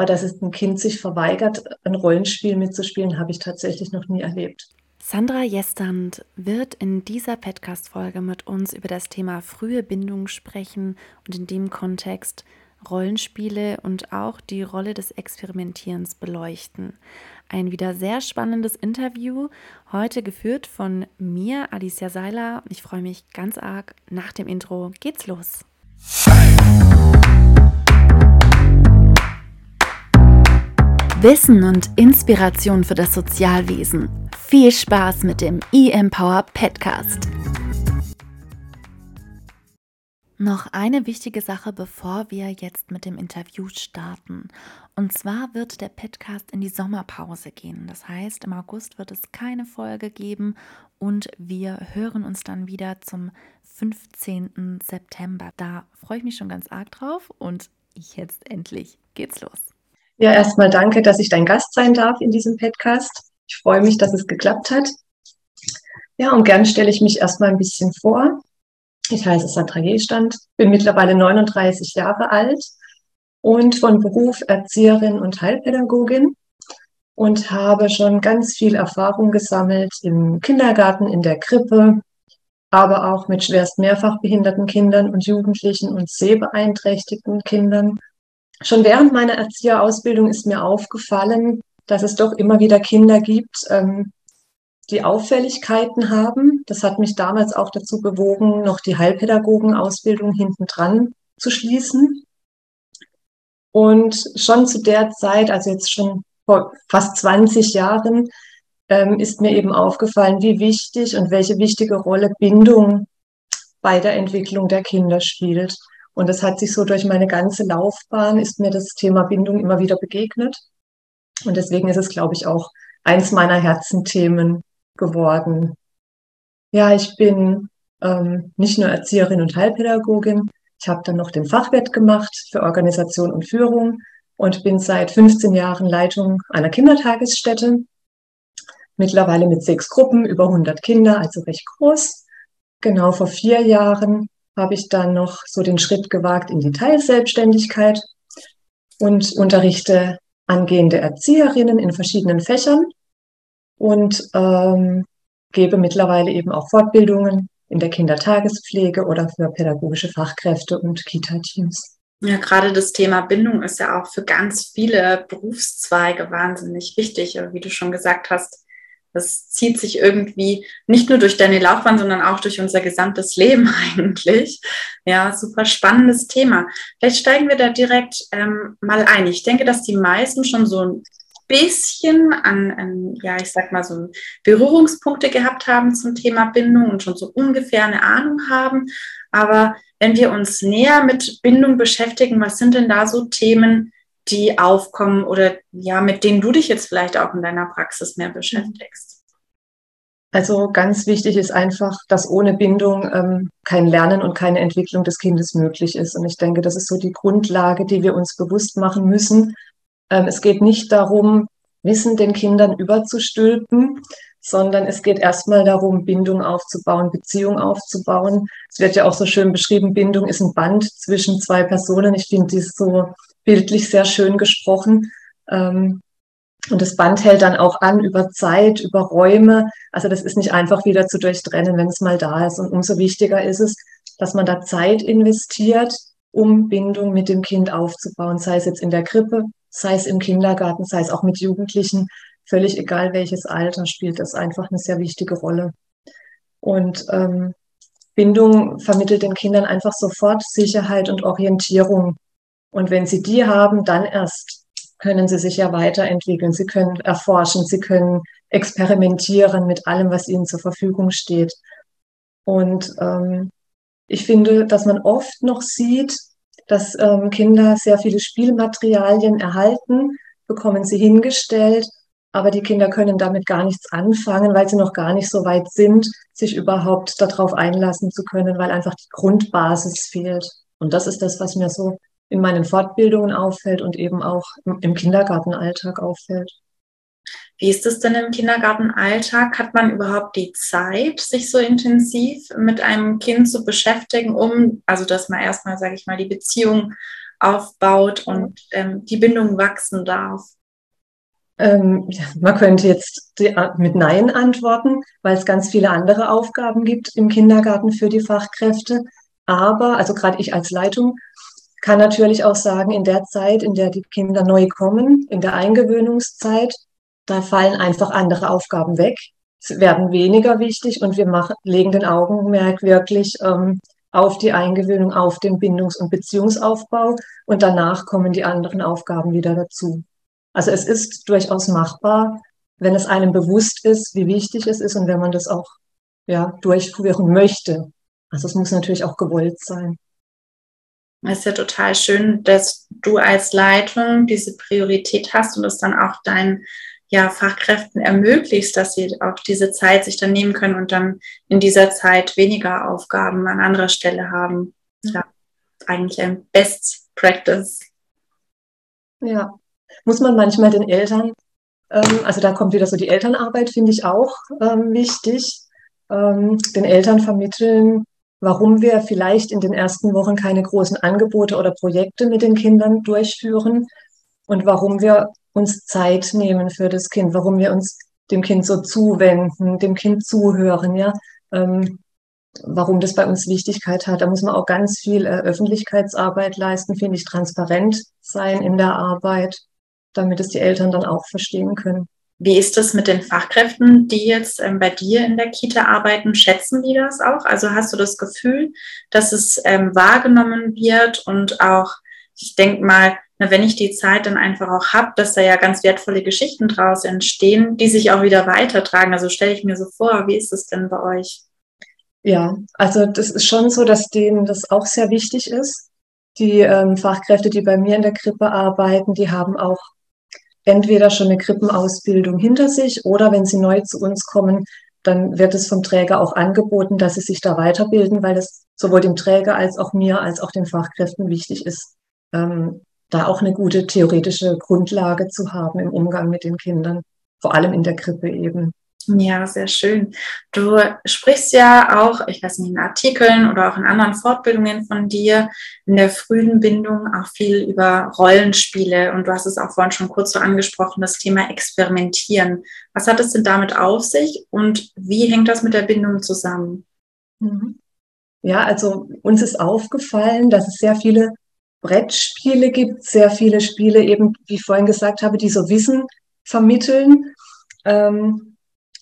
Aber dass es ein Kind sich verweigert, ein Rollenspiel mitzuspielen, habe ich tatsächlich noch nie erlebt. Sandra Jestand wird in dieser Podcast-Folge mit uns über das Thema frühe Bindung sprechen und in dem Kontext Rollenspiele und auch die Rolle des Experimentierens beleuchten. Ein wieder sehr spannendes Interview, heute geführt von mir, Alicia Seiler. Ich freue mich ganz arg. Nach dem Intro geht's los. Wissen und Inspiration für das Sozialwesen. Viel Spaß mit dem eMpower Podcast. Noch eine wichtige Sache, bevor wir jetzt mit dem Interview starten. Und zwar wird der Podcast in die Sommerpause gehen. Das heißt, im August wird es keine Folge geben und wir hören uns dann wieder zum 15. September. Da freue ich mich schon ganz arg drauf und jetzt endlich geht's los. Ja, erstmal danke, dass ich dein Gast sein darf in diesem Podcast. Ich freue mich, dass es geklappt hat. Ja, und gern stelle ich mich erstmal ein bisschen vor. Ich heiße Sandra Gestand, bin mittlerweile 39 Jahre alt und von Beruf Erzieherin und Heilpädagogin und habe schon ganz viel Erfahrung gesammelt im Kindergarten, in der Krippe, aber auch mit schwerst mehrfach behinderten Kindern und Jugendlichen und sehbeeinträchtigten Kindern Schon während meiner Erzieherausbildung ist mir aufgefallen, dass es doch immer wieder Kinder gibt, ähm, die Auffälligkeiten haben. Das hat mich damals auch dazu bewogen, noch die Heilpädagogenausbildung hintendran zu schließen. Und schon zu der Zeit, also jetzt schon vor fast 20 Jahren, ähm, ist mir eben aufgefallen, wie wichtig und welche wichtige Rolle Bindung bei der Entwicklung der Kinder spielt. Und das hat sich so durch meine ganze Laufbahn, ist mir das Thema Bindung immer wieder begegnet. Und deswegen ist es, glaube ich, auch eins meiner Herzenthemen geworden. Ja, ich bin ähm, nicht nur Erzieherin und Heilpädagogin. Ich habe dann noch den Fachwirt gemacht für Organisation und Führung und bin seit 15 Jahren Leitung einer Kindertagesstätte. Mittlerweile mit sechs Gruppen, über 100 Kinder, also recht groß. Genau vor vier Jahren habe ich dann noch so den Schritt gewagt in die Teilselbstständigkeit und unterrichte angehende Erzieherinnen in verschiedenen Fächern und ähm, gebe mittlerweile eben auch Fortbildungen in der Kindertagespflege oder für pädagogische Fachkräfte und Kita-Teams. Ja, gerade das Thema Bindung ist ja auch für ganz viele Berufszweige wahnsinnig wichtig. Wie du schon gesagt hast, das zieht sich irgendwie nicht nur durch deine Laufbahn, sondern auch durch unser gesamtes Leben eigentlich. Ja, super spannendes Thema. Vielleicht steigen wir da direkt ähm, mal ein. Ich denke, dass die meisten schon so ein bisschen an, an, ja, ich sag mal so Berührungspunkte gehabt haben zum Thema Bindung und schon so ungefähr eine Ahnung haben. Aber wenn wir uns näher mit Bindung beschäftigen, was sind denn da so Themen, die aufkommen oder ja, mit denen du dich jetzt vielleicht auch in deiner Praxis mehr beschäftigst? Also ganz wichtig ist einfach, dass ohne Bindung ähm, kein Lernen und keine Entwicklung des Kindes möglich ist. Und ich denke, das ist so die Grundlage, die wir uns bewusst machen müssen. Ähm, es geht nicht darum, Wissen den Kindern überzustülpen, sondern es geht erstmal darum, Bindung aufzubauen, Beziehung aufzubauen. Es wird ja auch so schön beschrieben, Bindung ist ein Band zwischen zwei Personen. Ich finde dies so bildlich sehr schön gesprochen. Ähm, und das Band hält dann auch an über Zeit, über Räume. Also das ist nicht einfach wieder zu durchtrennen, wenn es mal da ist. Und umso wichtiger ist es, dass man da Zeit investiert, um Bindung mit dem Kind aufzubauen, sei es jetzt in der Krippe, sei es im Kindergarten, sei es auch mit Jugendlichen. Völlig egal welches Alter spielt das einfach eine sehr wichtige Rolle. Und ähm, Bindung vermittelt den Kindern einfach sofort Sicherheit und Orientierung. Und wenn sie die haben, dann erst können sie sich ja weiterentwickeln. Sie können erforschen, sie können experimentieren mit allem, was ihnen zur Verfügung steht. Und ähm, ich finde, dass man oft noch sieht, dass ähm, Kinder sehr viele Spielmaterialien erhalten, bekommen sie hingestellt, aber die Kinder können damit gar nichts anfangen, weil sie noch gar nicht so weit sind, sich überhaupt darauf einlassen zu können, weil einfach die Grundbasis fehlt. Und das ist das, was mir so in meinen Fortbildungen auffällt und eben auch im Kindergartenalltag auffällt. Wie ist es denn im Kindergartenalltag? Hat man überhaupt die Zeit, sich so intensiv mit einem Kind zu beschäftigen, um, also dass man erstmal, sage ich mal, die Beziehung aufbaut und ähm, die Bindung wachsen darf? Ähm, man könnte jetzt mit Nein antworten, weil es ganz viele andere Aufgaben gibt im Kindergarten für die Fachkräfte. Aber, also gerade ich als Leitung, kann natürlich auch sagen, in der Zeit, in der die Kinder neu kommen, in der Eingewöhnungszeit, da fallen einfach andere Aufgaben weg. Es werden weniger wichtig und wir machen, legen den Augenmerk wirklich ähm, auf die Eingewöhnung, auf den Bindungs- und Beziehungsaufbau und danach kommen die anderen Aufgaben wieder dazu. Also es ist durchaus machbar, wenn es einem bewusst ist, wie wichtig es ist und wenn man das auch ja, durchführen möchte. Also es muss natürlich auch gewollt sein. Es ist ja total schön, dass du als Leitung diese Priorität hast und es dann auch deinen ja, Fachkräften ermöglicht, dass sie auch diese Zeit sich dann nehmen können und dann in dieser Zeit weniger Aufgaben an anderer Stelle haben. Ja, eigentlich ein Best Practice. Ja, muss man manchmal den Eltern, ähm, also da kommt wieder so die Elternarbeit, finde ich auch ähm, wichtig, ähm, den Eltern vermitteln, warum wir vielleicht in den ersten Wochen keine großen Angebote oder Projekte mit den Kindern durchführen und warum wir uns Zeit nehmen für das Kind, warum wir uns dem Kind so zuwenden, dem Kind zuhören, ja, ähm, warum das bei uns Wichtigkeit hat. Da muss man auch ganz viel äh, Öffentlichkeitsarbeit leisten, finde ich, transparent sein in der Arbeit, damit es die Eltern dann auch verstehen können. Wie ist das mit den Fachkräften, die jetzt ähm, bei dir in der Kita arbeiten? Schätzen die das auch? Also hast du das Gefühl, dass es ähm, wahrgenommen wird und auch, ich denke mal, na, wenn ich die Zeit dann einfach auch habe, dass da ja ganz wertvolle Geschichten draus entstehen, die sich auch wieder weitertragen. Also stelle ich mir so vor, wie ist es denn bei euch? Ja, also das ist schon so, dass denen das auch sehr wichtig ist. Die ähm, Fachkräfte, die bei mir in der Krippe arbeiten, die haben auch entweder schon eine Krippenausbildung hinter sich oder wenn sie neu zu uns kommen, dann wird es vom Träger auch angeboten, dass sie sich da weiterbilden, weil es sowohl dem Träger als auch mir als auch den Fachkräften wichtig ist, ähm, da auch eine gute theoretische Grundlage zu haben im Umgang mit den Kindern, vor allem in der Krippe eben. Ja, sehr schön. Du sprichst ja auch, ich weiß nicht, in Artikeln oder auch in anderen Fortbildungen von dir in der frühen Bindung auch viel über Rollenspiele und du hast es auch vorhin schon kurz so angesprochen, das Thema Experimentieren. Was hat es denn damit auf sich und wie hängt das mit der Bindung zusammen? Mhm. Ja, also uns ist aufgefallen, dass es sehr viele Brettspiele gibt, sehr viele Spiele eben, wie ich vorhin gesagt habe, die so Wissen vermitteln. Ähm,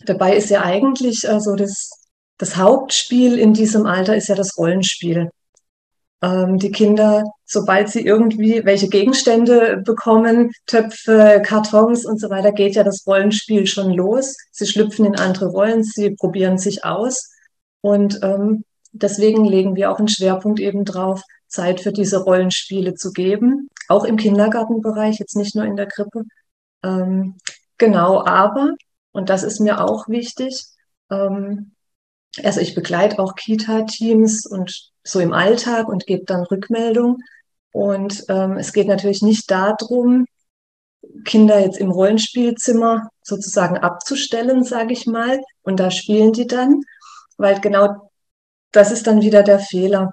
dabei ist ja eigentlich also das, das Hauptspiel in diesem Alter ist ja das Rollenspiel. Ähm, die Kinder, sobald sie irgendwie welche Gegenstände bekommen, Töpfe, Kartons und so weiter, geht ja das Rollenspiel schon los. Sie schlüpfen in andere Rollen, sie probieren sich aus. Und ähm, deswegen legen wir auch einen Schwerpunkt eben drauf, Zeit für diese Rollenspiele zu geben, auch im Kindergartenbereich, jetzt nicht nur in der Krippe. Ähm, genau, aber, und das ist mir auch wichtig, ähm, also ich begleite auch Kita-Teams und so im Alltag und gebe dann Rückmeldung. Und ähm, es geht natürlich nicht darum, Kinder jetzt im Rollenspielzimmer sozusagen abzustellen, sage ich mal. Und da spielen die dann, weil genau das ist dann wieder der Fehler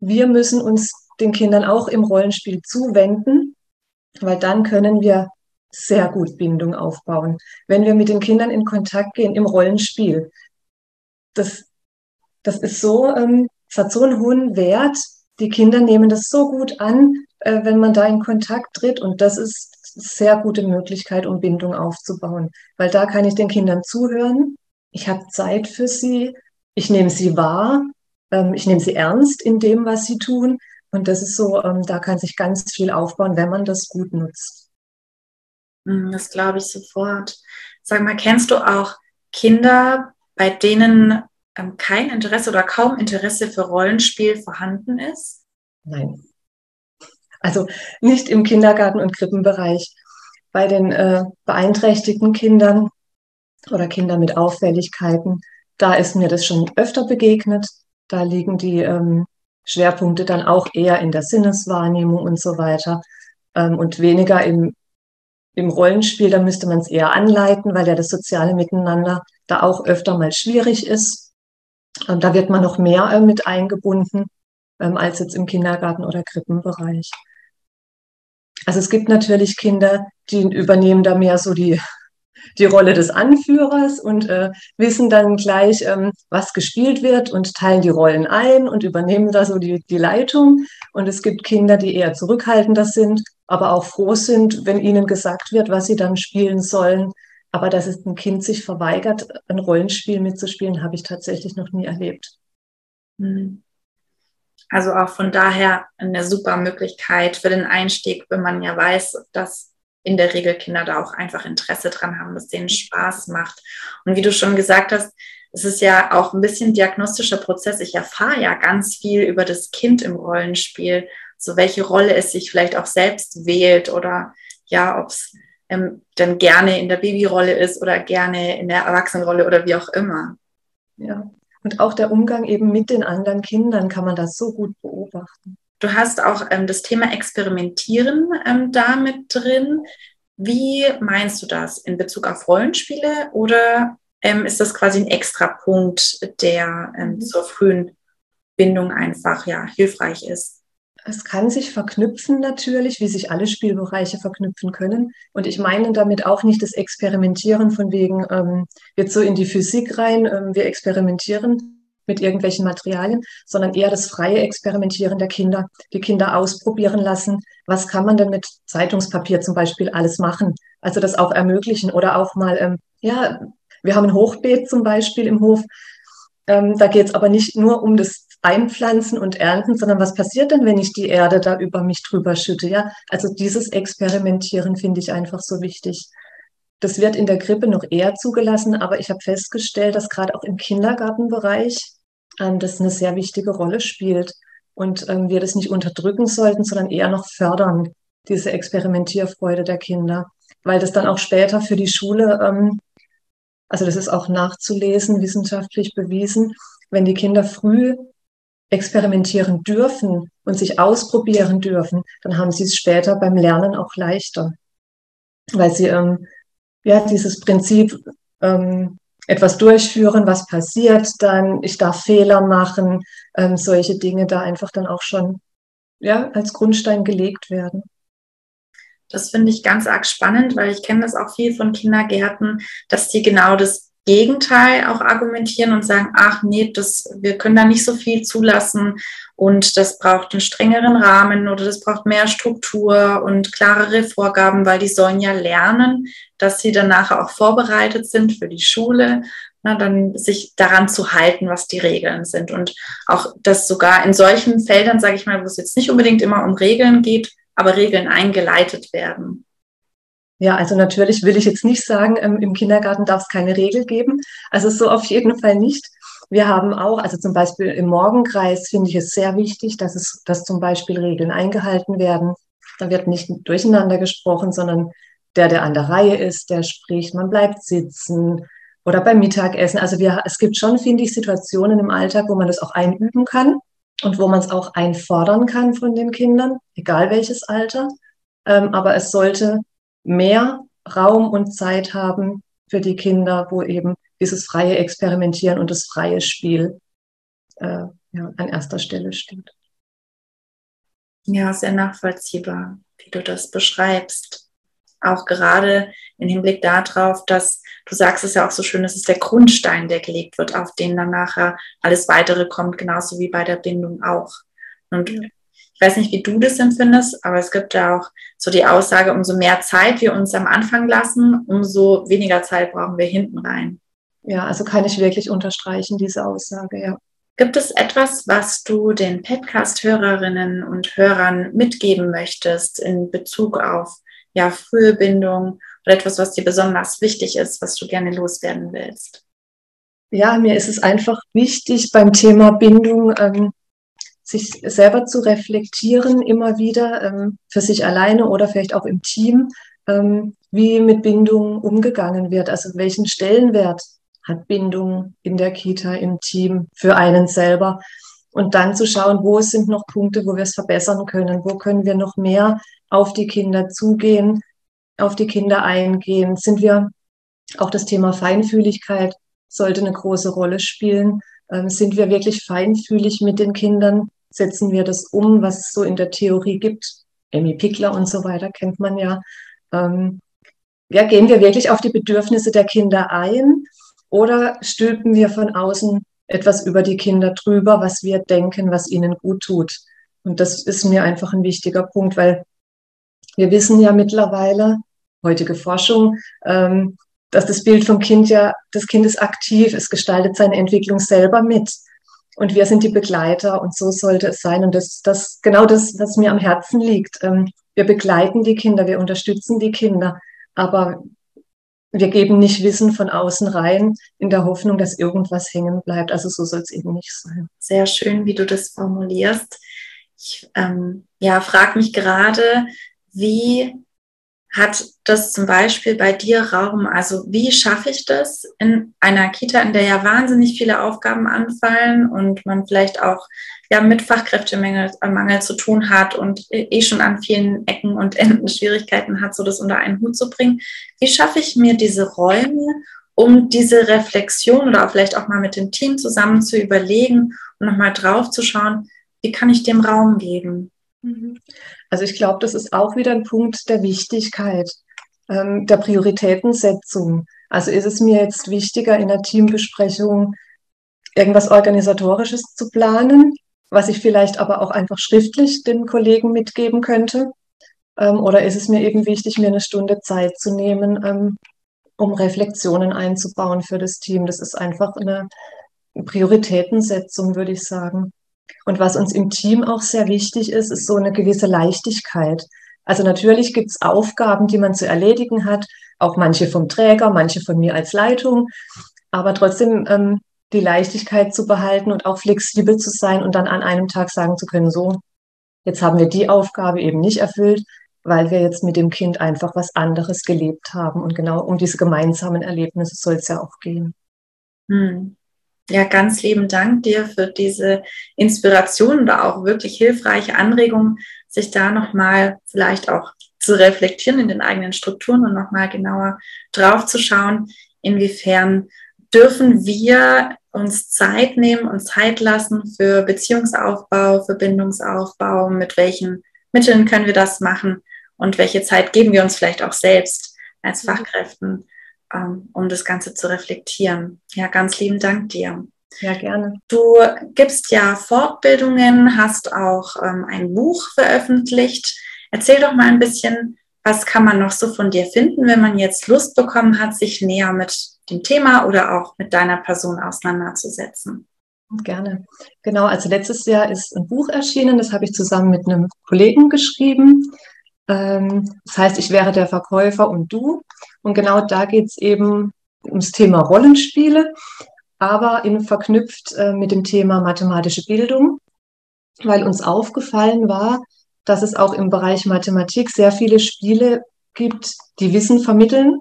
wir müssen uns den Kindern auch im Rollenspiel zuwenden, weil dann können wir sehr gut Bindung aufbauen. Wenn wir mit den Kindern in Kontakt gehen im Rollenspiel, das, das ist so, ähm, es hat so einen hohen Wert. Die Kinder nehmen das so gut an, äh, wenn man da in Kontakt tritt. Und das ist sehr gute Möglichkeit, um Bindung aufzubauen. Weil da kann ich den Kindern zuhören. Ich habe Zeit für sie. Ich nehme sie wahr. Ähm, ich nehme sie ernst in dem, was sie tun. Und das ist so, ähm, da kann sich ganz viel aufbauen, wenn man das gut nutzt. Hm, das glaube ich sofort. Sag mal, kennst du auch Kinder, bei denen ähm, kein Interesse oder kaum Interesse für Rollenspiel vorhanden ist? Nein. Also nicht im Kindergarten- und Krippenbereich. Bei den äh, beeinträchtigten Kindern oder Kindern mit Auffälligkeiten, da ist mir das schon öfter begegnet. Da liegen die ähm, Schwerpunkte dann auch eher in der Sinneswahrnehmung und so weiter ähm, und weniger im, im Rollenspiel. Da müsste man es eher anleiten, weil ja das soziale Miteinander da auch öfter mal schwierig ist. Und da wird man noch mehr äh, mit eingebunden ähm, als jetzt im Kindergarten- oder Krippenbereich. Also es gibt natürlich Kinder, die übernehmen da mehr so die, die Rolle des Anführers und äh, wissen dann gleich, ähm, was gespielt wird und teilen die Rollen ein und übernehmen da so die, die Leitung. Und es gibt Kinder, die eher zurückhaltender sind, aber auch froh sind, wenn ihnen gesagt wird, was sie dann spielen sollen. Aber dass es ein Kind sich verweigert, ein Rollenspiel mitzuspielen, habe ich tatsächlich noch nie erlebt. Hm. Also auch von daher eine super Möglichkeit für den Einstieg, wenn man ja weiß, dass in der Regel Kinder da auch einfach Interesse dran haben, dass denen Spaß macht. Und wie du schon gesagt hast, es ist ja auch ein bisschen diagnostischer Prozess. Ich erfahre ja ganz viel über das Kind im Rollenspiel, so welche Rolle es sich vielleicht auch selbst wählt oder ja, ob es ähm, dann gerne in der Babyrolle ist oder gerne in der Erwachsenenrolle oder wie auch immer. Ja, und auch der Umgang eben mit den anderen Kindern kann man das so gut beobachten. Du hast auch ähm, das Thema Experimentieren ähm, da mit drin. Wie meinst du das in Bezug auf Rollenspiele oder ähm, ist das quasi ein extra Punkt, der ähm, mhm. zur frühen Bindung einfach ja hilfreich ist? Es kann sich verknüpfen natürlich, wie sich alle Spielbereiche verknüpfen können. Und ich meine damit auch nicht das Experimentieren von wegen ähm, jetzt so in die Physik rein, ähm, wir experimentieren mit irgendwelchen Materialien, sondern eher das freie Experimentieren der Kinder, die Kinder ausprobieren lassen. Was kann man denn mit Zeitungspapier zum Beispiel alles machen? Also das auch ermöglichen oder auch mal, ähm, ja, wir haben ein Hochbeet zum Beispiel im Hof. Ähm, da geht es aber nicht nur um das einpflanzen und ernten, sondern was passiert denn, wenn ich die Erde da über mich drüber schütte? Ja, also dieses Experimentieren finde ich einfach so wichtig. Das wird in der Krippe noch eher zugelassen, aber ich habe festgestellt, dass gerade auch im Kindergartenbereich ähm, das eine sehr wichtige Rolle spielt und ähm, wir das nicht unterdrücken sollten, sondern eher noch fördern, diese Experimentierfreude der Kinder, weil das dann auch später für die Schule, ähm, also das ist auch nachzulesen, wissenschaftlich bewiesen, wenn die Kinder früh experimentieren dürfen und sich ausprobieren dürfen, dann haben sie es später beim Lernen auch leichter, weil sie ähm, ja dieses Prinzip ähm, etwas durchführen, was passiert dann, ich darf Fehler machen, ähm, solche Dinge da einfach dann auch schon ja als Grundstein gelegt werden. Das finde ich ganz arg spannend, weil ich kenne das auch viel von Kindergärten, dass die genau das Gegenteil auch argumentieren und sagen, ach nee, das, wir können da nicht so viel zulassen und das braucht einen strengeren Rahmen oder das braucht mehr Struktur und klarere Vorgaben, weil die sollen ja lernen, dass sie dann nachher auch vorbereitet sind für die Schule, na, dann sich daran zu halten, was die Regeln sind. Und auch das sogar in solchen Feldern, sage ich mal, wo es jetzt nicht unbedingt immer um Regeln geht, aber Regeln eingeleitet werden. Ja, also natürlich will ich jetzt nicht sagen, ähm, im Kindergarten darf es keine Regel geben. Also so auf jeden Fall nicht. Wir haben auch, also zum Beispiel im Morgenkreis finde ich es sehr wichtig, dass es, dass zum Beispiel Regeln eingehalten werden. Da wird nicht durcheinander gesprochen, sondern der, der an der Reihe ist, der spricht, man bleibt sitzen oder beim Mittagessen. Also wir, es gibt schon, finde ich, Situationen im Alltag, wo man das auch einüben kann und wo man es auch einfordern kann von den Kindern, egal welches Alter. Ähm, aber es sollte mehr Raum und Zeit haben für die Kinder, wo eben dieses freie Experimentieren und das freie Spiel äh, ja, an erster Stelle steht. Ja, sehr nachvollziehbar, wie du das beschreibst. Auch gerade im Hinblick darauf, dass du sagst es ja auch so schön, es ist der Grundstein, der gelegt wird, auf den dann nachher alles weitere kommt, genauso wie bei der Bindung auch. Und ich weiß nicht, wie du das empfindest, aber es gibt ja auch so die Aussage, umso mehr Zeit wir uns am Anfang lassen, umso weniger Zeit brauchen wir hinten rein. Ja, also kann ich wirklich unterstreichen, diese Aussage, ja. Gibt es etwas, was du den Podcast-Hörerinnen und Hörern mitgeben möchtest in Bezug auf ja, frühe Bindung oder etwas, was dir besonders wichtig ist, was du gerne loswerden willst? Ja, mir ist es einfach wichtig beim Thema Bindung, ähm, sich selber zu reflektieren, immer wieder ähm, für sich alleine oder vielleicht auch im Team, ähm, wie mit Bindung umgegangen wird. Also welchen Stellenwert hat Bindung in der Kita, im Team für einen selber. Und dann zu schauen, wo sind noch Punkte, wo wir es verbessern können, wo können wir noch mehr auf die Kinder zugehen, auf die Kinder eingehen. Sind wir auch das Thema Feinfühligkeit sollte eine große Rolle spielen. Ähm, sind wir wirklich feinfühlig mit den Kindern? Setzen wir das um, was es so in der Theorie gibt, Emmy Pickler und so weiter kennt man ja. Ähm, ja, gehen wir wirklich auf die Bedürfnisse der Kinder ein oder stülpen wir von außen etwas über die Kinder drüber, was wir denken, was ihnen gut tut? Und das ist mir einfach ein wichtiger Punkt, weil wir wissen ja mittlerweile, heutige Forschung, ähm, dass das Bild vom Kind ja, das Kind ist aktiv, es gestaltet seine Entwicklung selber mit. Und wir sind die Begleiter und so sollte es sein. Und das, das genau das, was mir am Herzen liegt. Ähm, wir begleiten die Kinder, wir unterstützen die Kinder, aber wir geben nicht Wissen von außen rein in der Hoffnung, dass irgendwas hängen bleibt. Also so soll es eben nicht sein. Sehr schön, wie du das formulierst. Ich ähm, ja, frage mich gerade, wie hat das zum Beispiel bei dir Raum? Also wie schaffe ich das in einer Kita, in der ja wahnsinnig viele Aufgaben anfallen und man vielleicht auch ja mit Fachkräftemangel äh, Mangel zu tun hat und eh schon an vielen Ecken und Enden Schwierigkeiten hat, so das unter einen Hut zu bringen. Wie schaffe ich mir diese Räume, um diese Reflexion oder vielleicht auch mal mit dem Team zusammen zu überlegen und nochmal drauf zu schauen, wie kann ich dem Raum geben? Also ich glaube, das ist auch wieder ein Punkt der Wichtigkeit, ähm, der Prioritätensetzung. Also ist es mir jetzt wichtiger, in der Teambesprechung irgendwas Organisatorisches zu planen, was ich vielleicht aber auch einfach schriftlich den Kollegen mitgeben könnte? Ähm, oder ist es mir eben wichtig, mir eine Stunde Zeit zu nehmen, ähm, um Reflexionen einzubauen für das Team? Das ist einfach eine Prioritätensetzung, würde ich sagen. Und was uns im Team auch sehr wichtig ist, ist so eine gewisse Leichtigkeit. Also natürlich gibt es Aufgaben, die man zu erledigen hat, auch manche vom Träger, manche von mir als Leitung, aber trotzdem ähm, die Leichtigkeit zu behalten und auch flexibel zu sein und dann an einem Tag sagen zu können, so, jetzt haben wir die Aufgabe eben nicht erfüllt, weil wir jetzt mit dem Kind einfach was anderes gelebt haben. Und genau um diese gemeinsamen Erlebnisse soll es ja auch gehen. Hm. Ja, ganz lieben Dank dir für diese Inspiration oder auch wirklich hilfreiche Anregung, sich da nochmal vielleicht auch zu reflektieren in den eigenen Strukturen und nochmal genauer drauf zu schauen, inwiefern dürfen wir uns Zeit nehmen und Zeit lassen für Beziehungsaufbau, für Bindungsaufbau, mit welchen Mitteln können wir das machen und welche Zeit geben wir uns vielleicht auch selbst als mhm. Fachkräften um das Ganze zu reflektieren. Ja, ganz lieben Dank dir. Ja, gerne. Du gibst ja Fortbildungen, hast auch ähm, ein Buch veröffentlicht. Erzähl doch mal ein bisschen, was kann man noch so von dir finden, wenn man jetzt Lust bekommen hat, sich näher mit dem Thema oder auch mit deiner Person auseinanderzusetzen? Gerne. Genau, also letztes Jahr ist ein Buch erschienen, das habe ich zusammen mit einem Kollegen geschrieben. Ähm, das heißt, ich wäre der Verkäufer und du. Und genau da geht es eben ums Thema Rollenspiele, aber in, verknüpft äh, mit dem Thema mathematische Bildung, weil uns aufgefallen war, dass es auch im Bereich Mathematik sehr viele Spiele gibt, die Wissen vermitteln,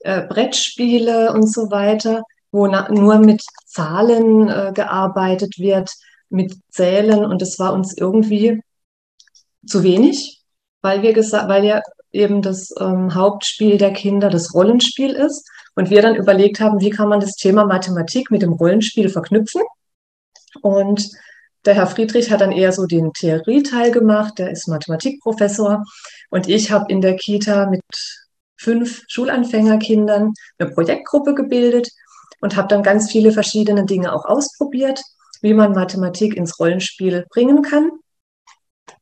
äh, Brettspiele und so weiter, wo nur mit Zahlen äh, gearbeitet wird, mit Zählen und es war uns irgendwie zu wenig, weil wir gesagt, weil ja eben das ähm, Hauptspiel der Kinder das Rollenspiel ist. Und wir dann überlegt haben, wie kann man das Thema Mathematik mit dem Rollenspiel verknüpfen. Und der Herr Friedrich hat dann eher so den Theorieteil gemacht, der ist Mathematikprofessor. Und ich habe in der Kita mit fünf Schulanfängerkindern eine Projektgruppe gebildet und habe dann ganz viele verschiedene Dinge auch ausprobiert, wie man Mathematik ins Rollenspiel bringen kann,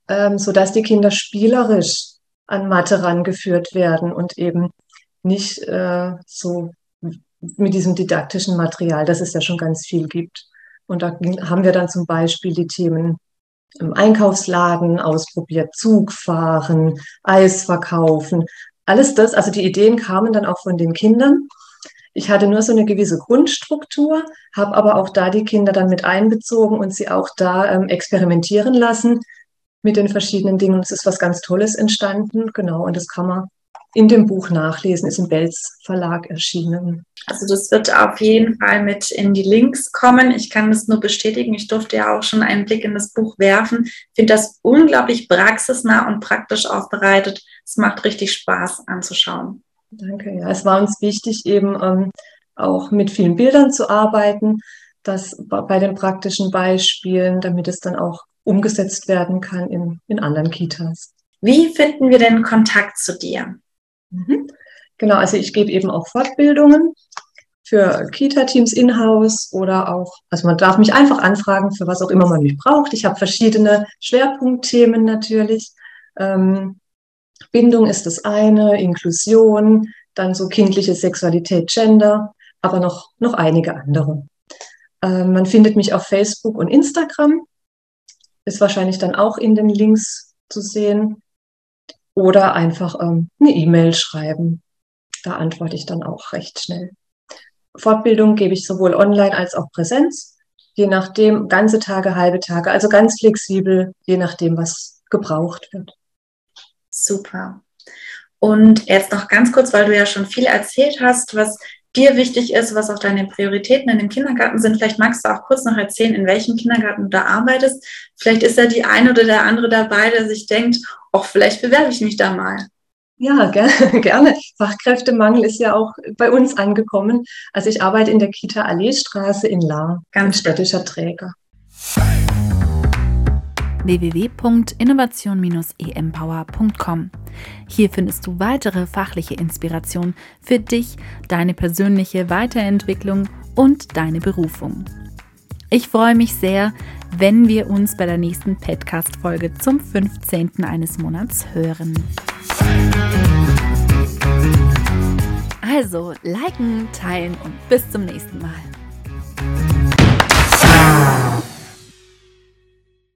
ähm, sodass die Kinder spielerisch an Mathe rangeführt werden und eben nicht äh, so mit diesem didaktischen Material, das es ja schon ganz viel gibt. Und da haben wir dann zum Beispiel die Themen im Einkaufsladen ausprobiert, Zug fahren, Eis verkaufen, alles das. Also die Ideen kamen dann auch von den Kindern. Ich hatte nur so eine gewisse Grundstruktur, habe aber auch da die Kinder dann mit einbezogen und sie auch da ähm, experimentieren lassen, mit den verschiedenen Dingen. Es ist was ganz Tolles entstanden, genau, und das kann man in dem Buch nachlesen, ist im Belz Verlag erschienen. Also das wird auf jeden Fall mit in die Links kommen. Ich kann das nur bestätigen. Ich durfte ja auch schon einen Blick in das Buch werfen. Ich finde das unglaublich praxisnah und praktisch aufbereitet. Es macht richtig Spaß anzuschauen. Danke. Ja, es war uns wichtig, eben ähm, auch mit vielen Bildern zu arbeiten, dass bei den praktischen Beispielen, damit es dann auch umgesetzt werden kann in, in anderen Kitas. Wie finden wir denn Kontakt zu dir? Mhm. Genau, also ich gebe eben auch Fortbildungen für Kita-Teams in-house oder auch, also man darf mich einfach anfragen, für was auch immer man mich braucht. Ich habe verschiedene Schwerpunktthemen natürlich. Ähm, Bindung ist das eine, Inklusion, dann so kindliche Sexualität, Gender, aber noch, noch einige andere. Ähm, man findet mich auf Facebook und Instagram. Ist wahrscheinlich dann auch in den Links zu sehen. Oder einfach ähm, eine E-Mail schreiben. Da antworte ich dann auch recht schnell. Fortbildung gebe ich sowohl online als auch Präsenz, je nachdem, ganze Tage, halbe Tage, also ganz flexibel, je nachdem, was gebraucht wird. Super. Und jetzt noch ganz kurz, weil du ja schon viel erzählt hast, was dir wichtig ist, was auch deine Prioritäten in dem Kindergarten sind. Vielleicht magst du auch kurz noch erzählen, in welchem Kindergarten du da arbeitest. Vielleicht ist ja die eine oder der andere dabei, der sich denkt, ach, vielleicht bewerbe ich mich da mal. Ja, gerne, gerne. Fachkräftemangel ist ja auch bei uns angekommen. Also ich arbeite in der Kita Alleestraße in Lahr, ganz städtischer Träger www.innovation-empower.com. Hier findest du weitere fachliche Inspiration für dich, deine persönliche Weiterentwicklung und deine Berufung. Ich freue mich sehr, wenn wir uns bei der nächsten Podcast-Folge zum 15. eines Monats hören. Also, liken, teilen und bis zum nächsten Mal.